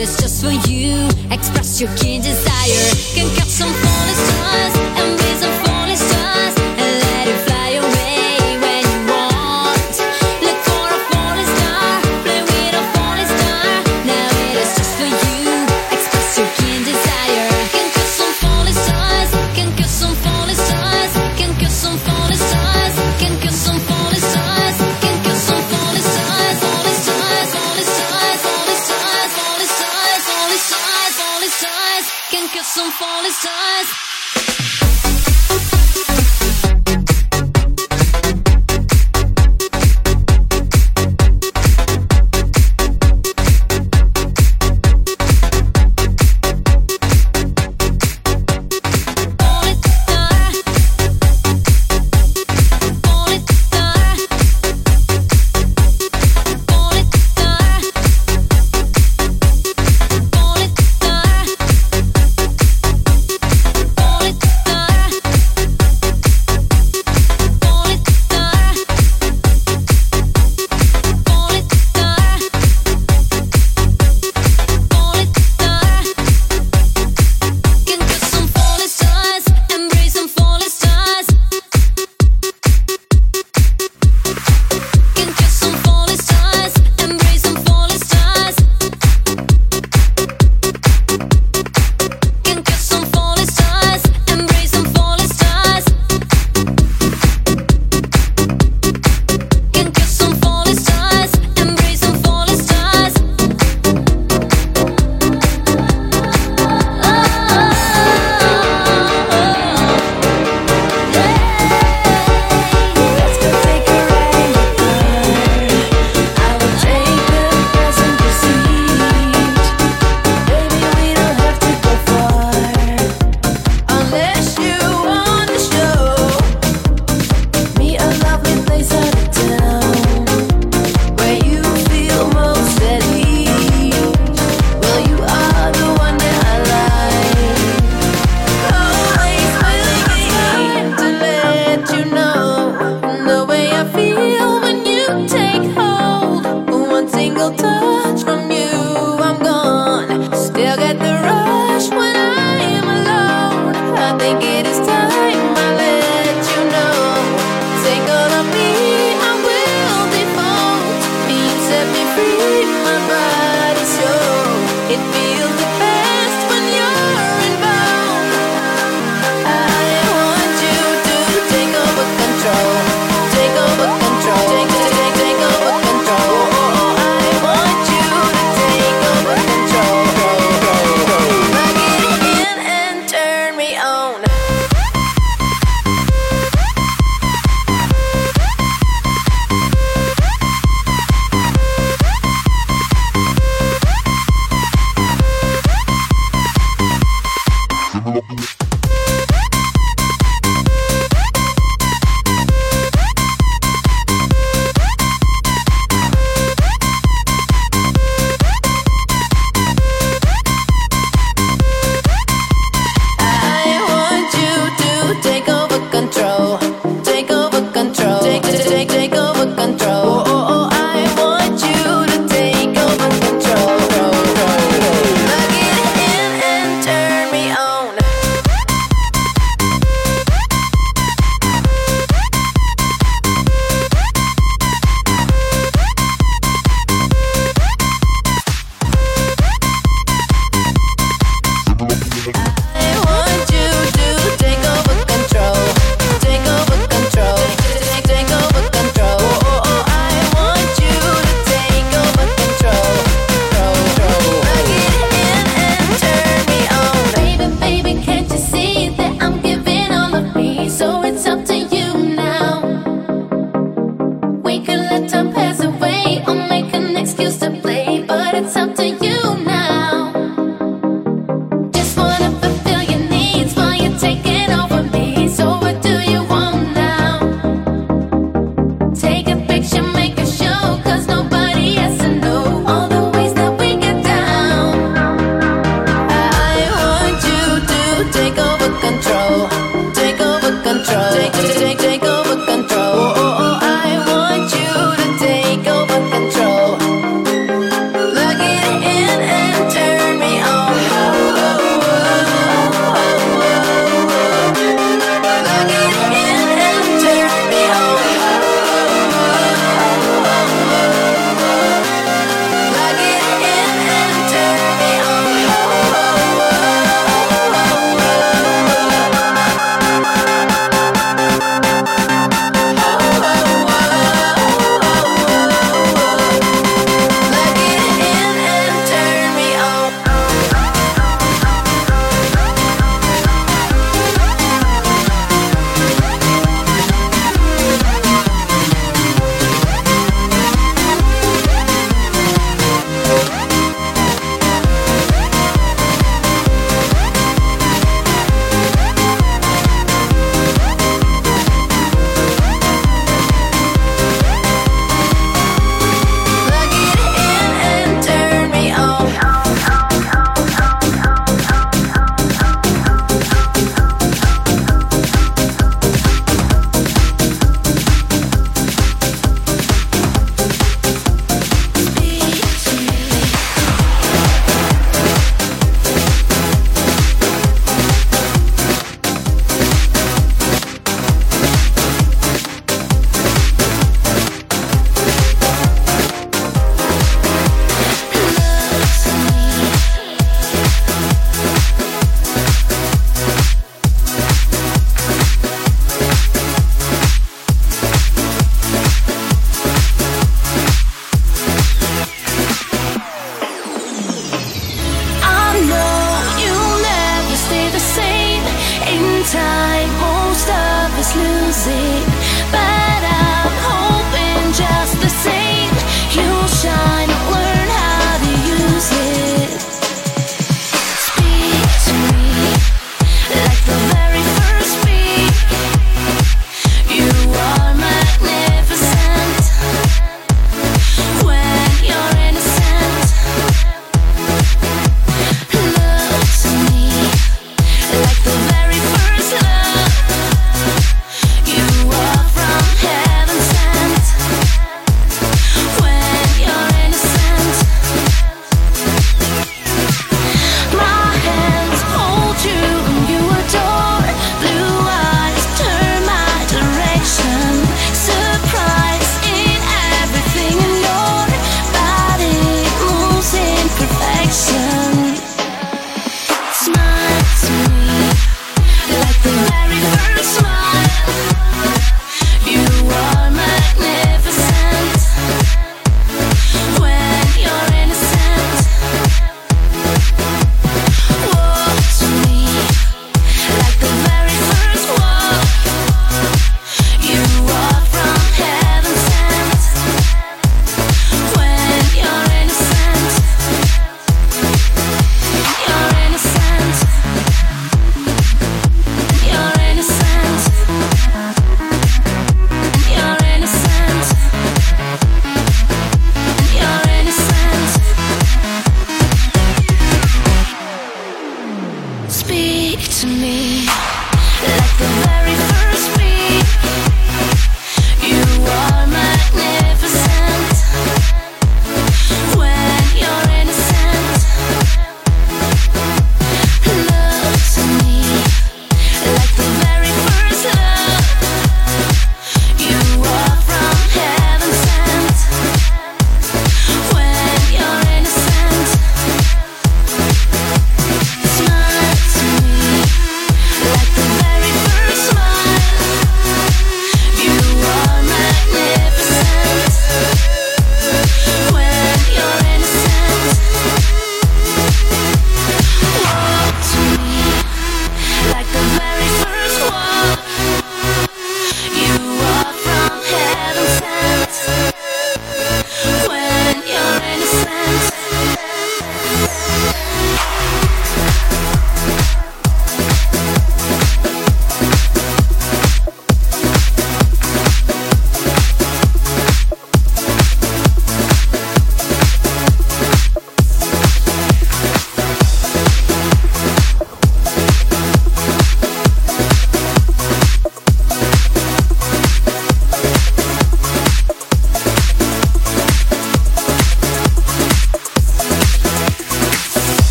it's just for you. Express your keen desire. Can catch some falling stars.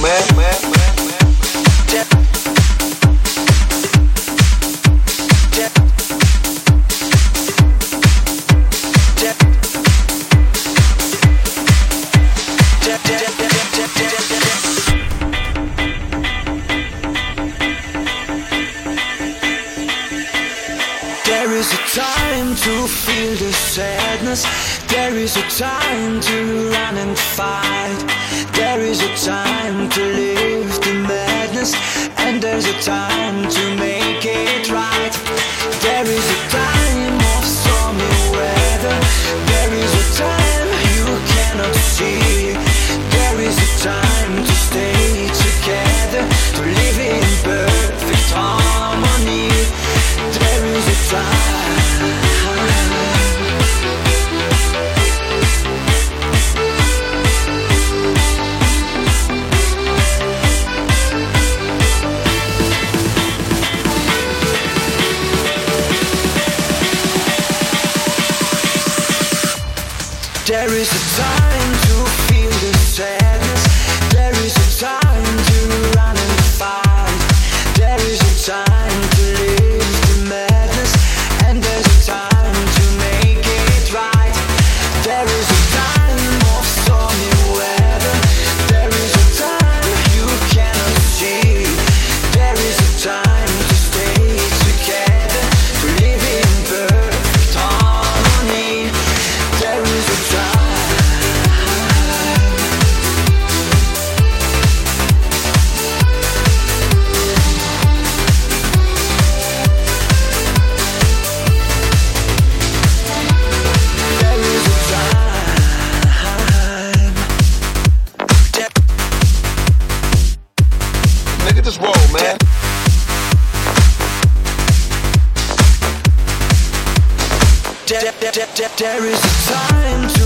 Man. There, there, there, is a time to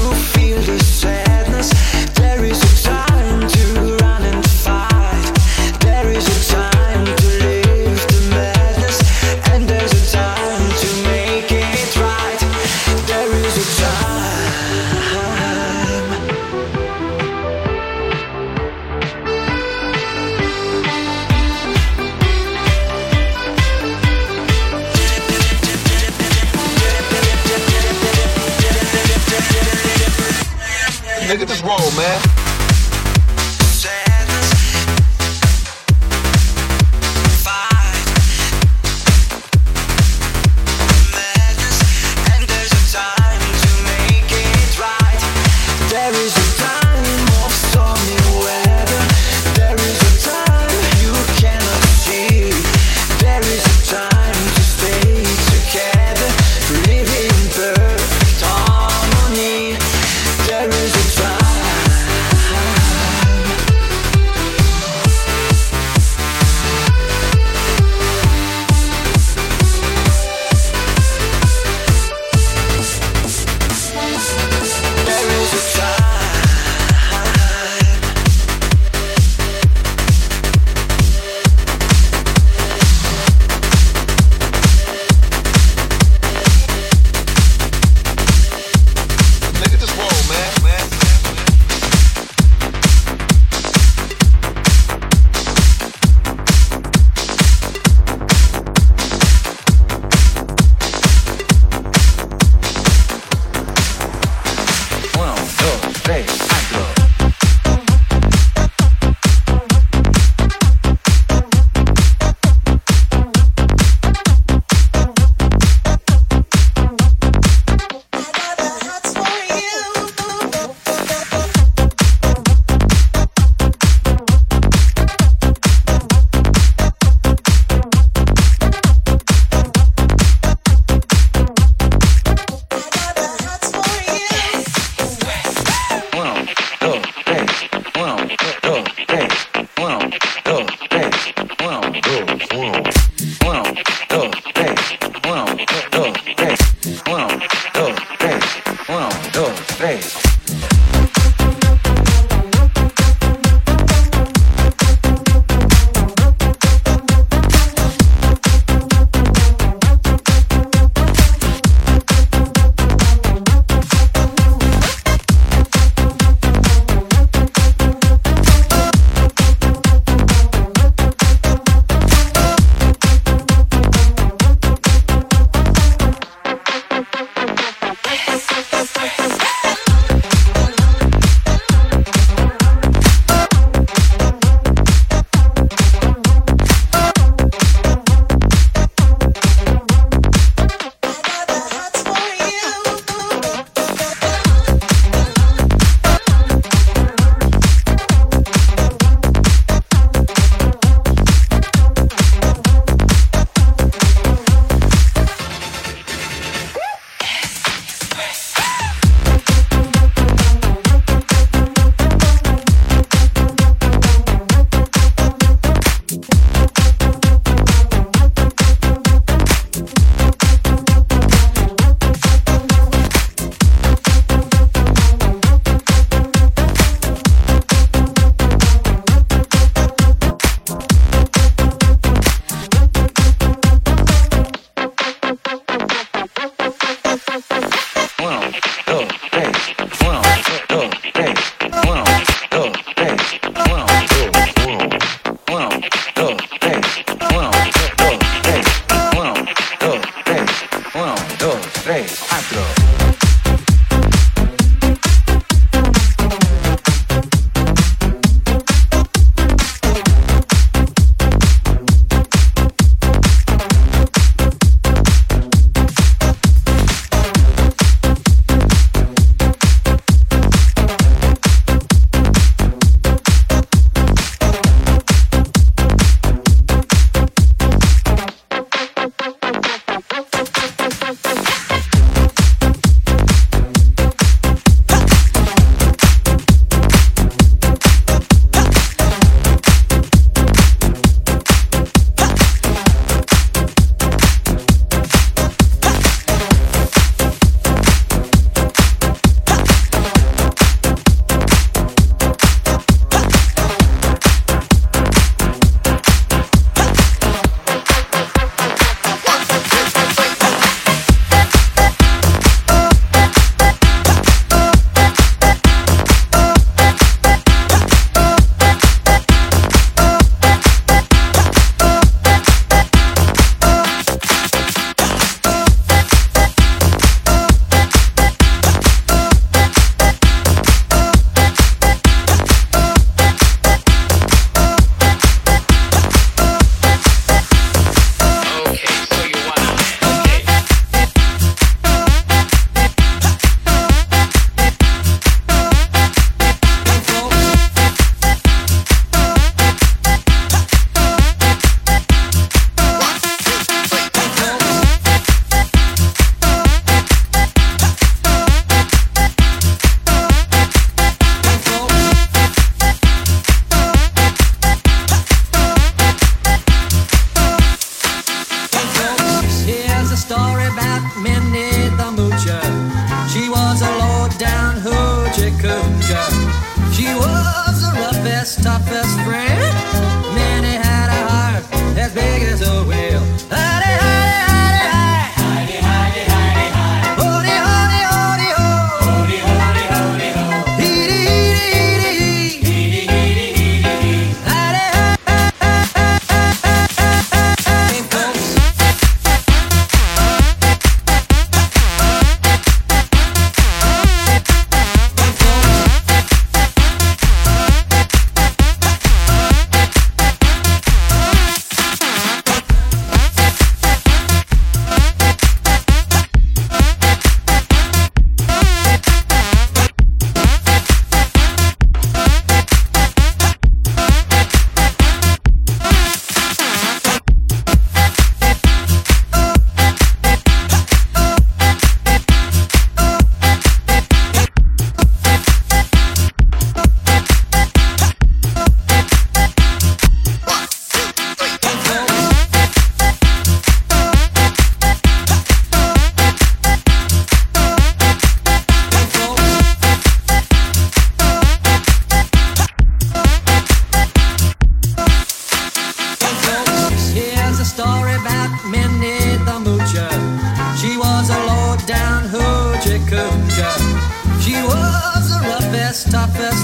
stop us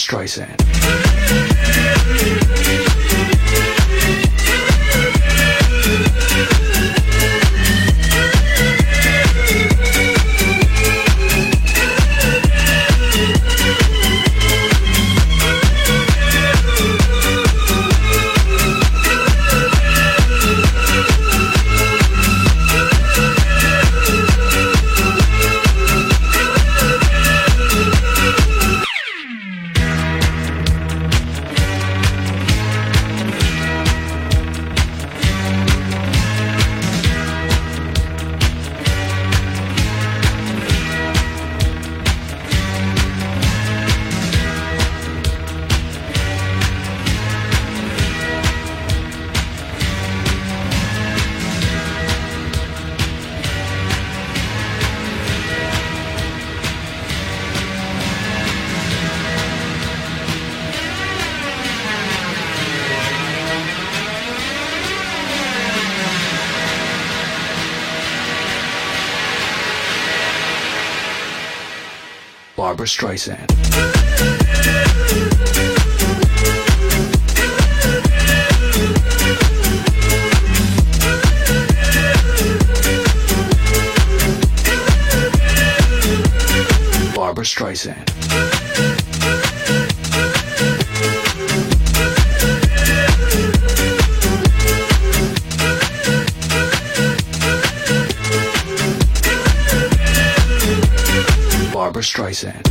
Streisand. Barbra Streisand. Barbra Streisand. Streisand.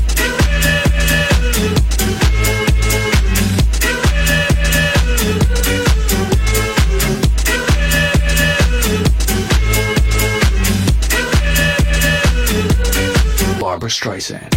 Streisand.